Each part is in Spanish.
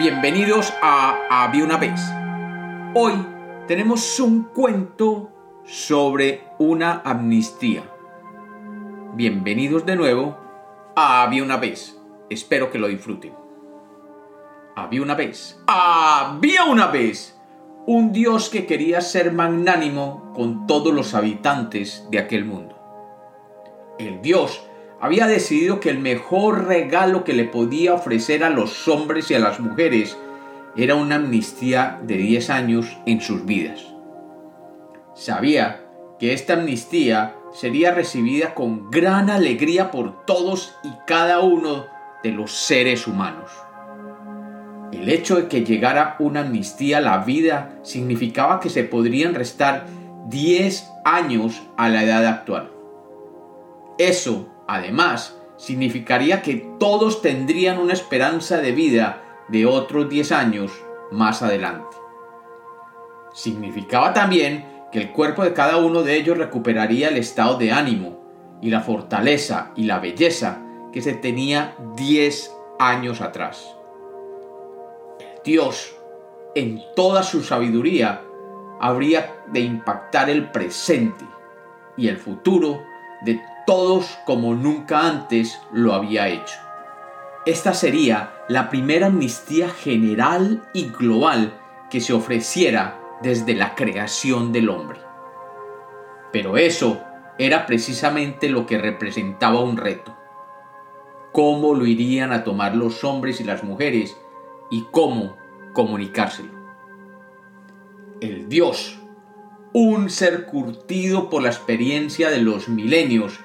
Bienvenidos a Había una vez. Hoy tenemos un cuento sobre una amnistía. Bienvenidos de nuevo a Había una vez. Espero que lo disfruten. Había una vez. Había una vez un Dios que quería ser magnánimo con todos los habitantes de aquel mundo. El Dios había decidido que el mejor regalo que le podía ofrecer a los hombres y a las mujeres era una amnistía de 10 años en sus vidas. Sabía que esta amnistía sería recibida con gran alegría por todos y cada uno de los seres humanos. El hecho de que llegara una amnistía a la vida significaba que se podrían restar 10 años a la edad actual. Eso Además, significaría que todos tendrían una esperanza de vida de otros 10 años más adelante. Significaba también que el cuerpo de cada uno de ellos recuperaría el estado de ánimo y la fortaleza y la belleza que se tenía 10 años atrás. Dios, en toda su sabiduría, habría de impactar el presente y el futuro de todos como nunca antes lo había hecho. Esta sería la primera amnistía general y global que se ofreciera desde la creación del hombre. Pero eso era precisamente lo que representaba un reto. ¿Cómo lo irían a tomar los hombres y las mujeres y cómo comunicárselo? El Dios, un ser curtido por la experiencia de los milenios,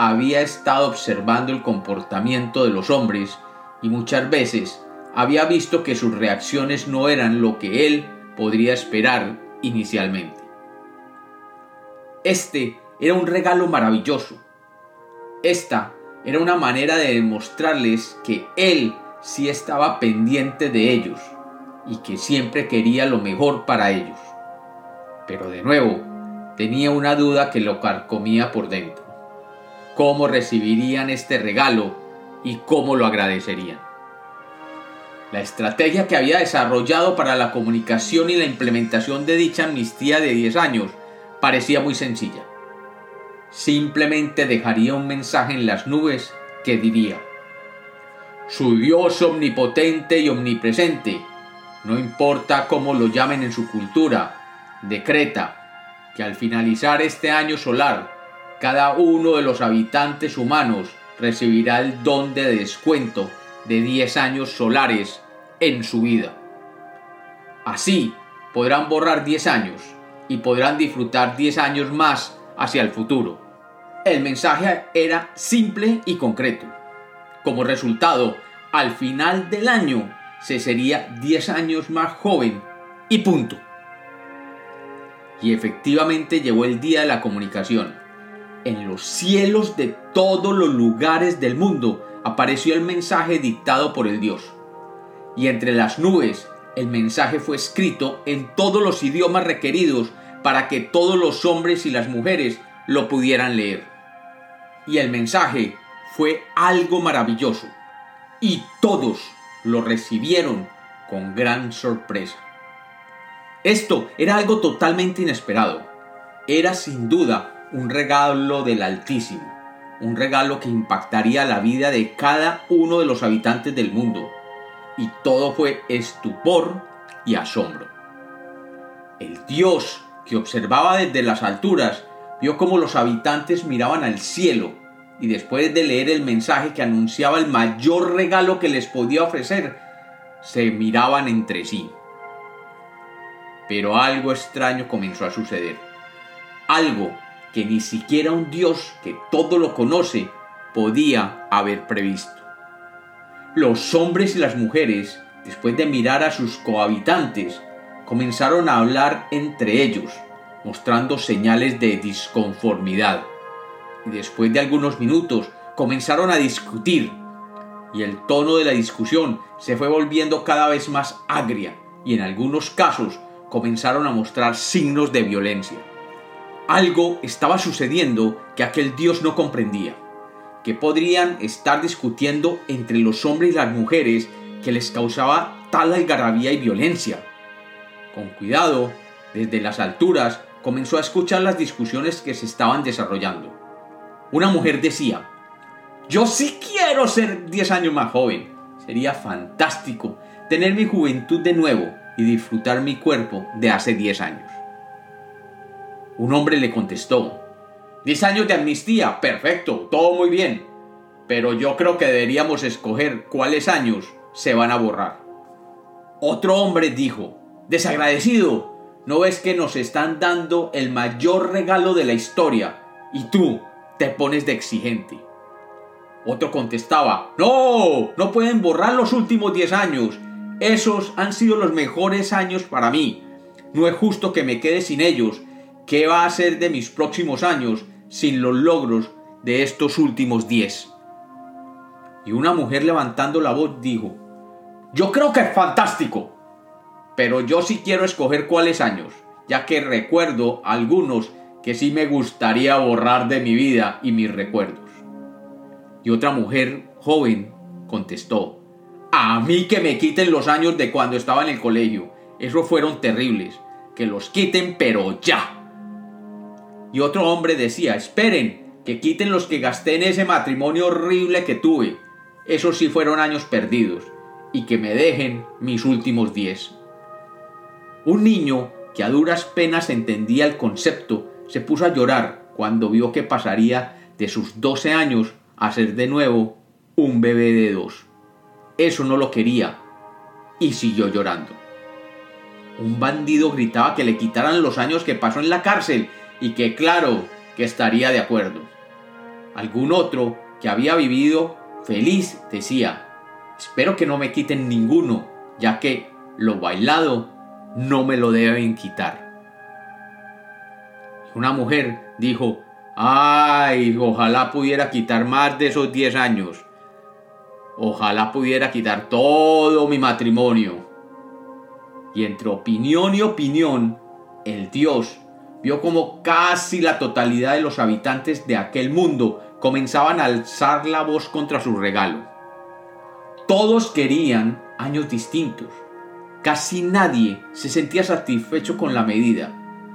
había estado observando el comportamiento de los hombres y muchas veces había visto que sus reacciones no eran lo que él podría esperar inicialmente. Este era un regalo maravilloso. Esta era una manera de demostrarles que él sí estaba pendiente de ellos y que siempre quería lo mejor para ellos. Pero de nuevo, tenía una duda que lo carcomía por dentro cómo recibirían este regalo y cómo lo agradecerían. La estrategia que había desarrollado para la comunicación y la implementación de dicha amnistía de 10 años parecía muy sencilla. Simplemente dejaría un mensaje en las nubes que diría, su Dios omnipotente y omnipresente, no importa cómo lo llamen en su cultura, decreta que al finalizar este año solar cada uno de los habitantes humanos recibirá el don de descuento de 10 años solares en su vida. Así podrán borrar 10 años y podrán disfrutar 10 años más hacia el futuro. El mensaje era simple y concreto. Como resultado, al final del año se sería 10 años más joven y punto. Y efectivamente llegó el día de la comunicación en los cielos de todos los lugares del mundo apareció el mensaje dictado por el Dios. Y entre las nubes el mensaje fue escrito en todos los idiomas requeridos para que todos los hombres y las mujeres lo pudieran leer. Y el mensaje fue algo maravilloso. Y todos lo recibieron con gran sorpresa. Esto era algo totalmente inesperado. Era sin duda un regalo del Altísimo, un regalo que impactaría la vida de cada uno de los habitantes del mundo. Y todo fue estupor y asombro. El Dios que observaba desde las alturas vio cómo los habitantes miraban al cielo y después de leer el mensaje que anunciaba el mayor regalo que les podía ofrecer, se miraban entre sí. Pero algo extraño comenzó a suceder. Algo que ni siquiera un Dios que todo lo conoce podía haber previsto. Los hombres y las mujeres, después de mirar a sus cohabitantes, comenzaron a hablar entre ellos, mostrando señales de disconformidad. Y después de algunos minutos comenzaron a discutir, y el tono de la discusión se fue volviendo cada vez más agria, y en algunos casos comenzaron a mostrar signos de violencia. Algo estaba sucediendo que aquel Dios no comprendía, que podrían estar discutiendo entre los hombres y las mujeres que les causaba tal algarabía y violencia. Con cuidado, desde las alturas, comenzó a escuchar las discusiones que se estaban desarrollando. Una mujer decía, yo sí quiero ser 10 años más joven. Sería fantástico tener mi juventud de nuevo y disfrutar mi cuerpo de hace 10 años. Un hombre le contestó, 10 años de amnistía, perfecto, todo muy bien, pero yo creo que deberíamos escoger cuáles años se van a borrar. Otro hombre dijo, desagradecido, ¿no ves que nos están dando el mayor regalo de la historia y tú te pones de exigente? Otro contestaba, no, no pueden borrar los últimos 10 años, esos han sido los mejores años para mí, no es justo que me quede sin ellos, ¿qué va a ser de mis próximos años sin los logros de estos últimos 10? Y una mujer levantando la voz dijo, yo creo que es fantástico, pero yo sí quiero escoger cuáles años, ya que recuerdo algunos que sí me gustaría borrar de mi vida y mis recuerdos. Y otra mujer joven contestó, a mí que me quiten los años de cuando estaba en el colegio, esos fueron terribles, que los quiten pero ya. Y otro hombre decía, esperen, que quiten los que gasté en ese matrimonio horrible que tuve, esos sí fueron años perdidos, y que me dejen mis últimos diez. Un niño que a duras penas entendía el concepto se puso a llorar cuando vio que pasaría de sus doce años a ser de nuevo un bebé de dos. Eso no lo quería y siguió llorando. Un bandido gritaba que le quitaran los años que pasó en la cárcel y que claro que estaría de acuerdo. Algún otro que había vivido Feliz decía, espero que no me quiten ninguno, ya que lo bailado no me lo deben quitar. Una mujer dijo, ay, ojalá pudiera quitar más de esos 10 años. Ojalá pudiera quitar todo mi matrimonio. Y entre opinión y opinión, el Dios vio como casi la totalidad de los habitantes de aquel mundo comenzaban a alzar la voz contra su regalo. Todos querían años distintos. Casi nadie se sentía satisfecho con la medida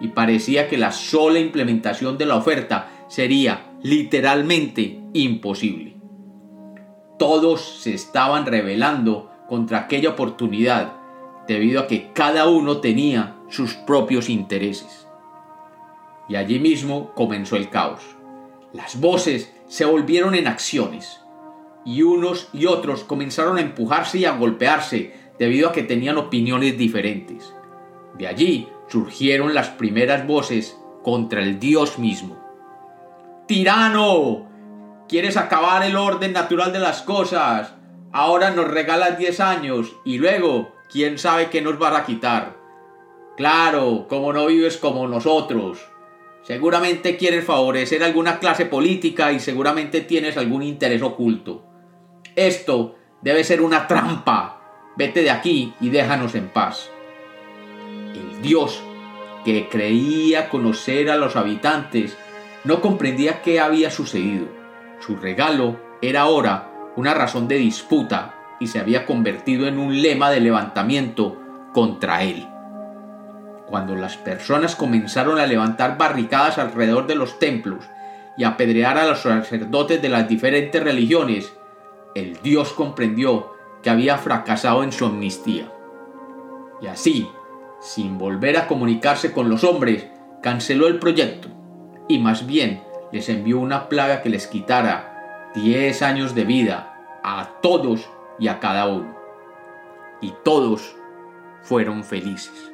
y parecía que la sola implementación de la oferta sería literalmente imposible. Todos se estaban rebelando contra aquella oportunidad debido a que cada uno tenía sus propios intereses. Y allí mismo comenzó el caos. Las voces se volvieron en acciones, y unos y otros comenzaron a empujarse y a golpearse debido a que tenían opiniones diferentes. De allí surgieron las primeras voces contra el Dios mismo. ¡Tirano! ¿Quieres acabar el orden natural de las cosas? Ahora nos regalas 10 años y luego, ¿quién sabe qué nos vas a quitar? Claro, como no vives como nosotros. Seguramente quieres favorecer alguna clase política y seguramente tienes algún interés oculto. Esto debe ser una trampa. Vete de aquí y déjanos en paz. El Dios que creía conocer a los habitantes no comprendía qué había sucedido. Su regalo era ahora una razón de disputa y se había convertido en un lema de levantamiento contra él. Cuando las personas comenzaron a levantar barricadas alrededor de los templos y apedrear a los sacerdotes de las diferentes religiones, el Dios comprendió que había fracasado en su amnistía. Y así, sin volver a comunicarse con los hombres, canceló el proyecto y más bien les envió una plaga que les quitara 10 años de vida a todos y a cada uno. Y todos fueron felices.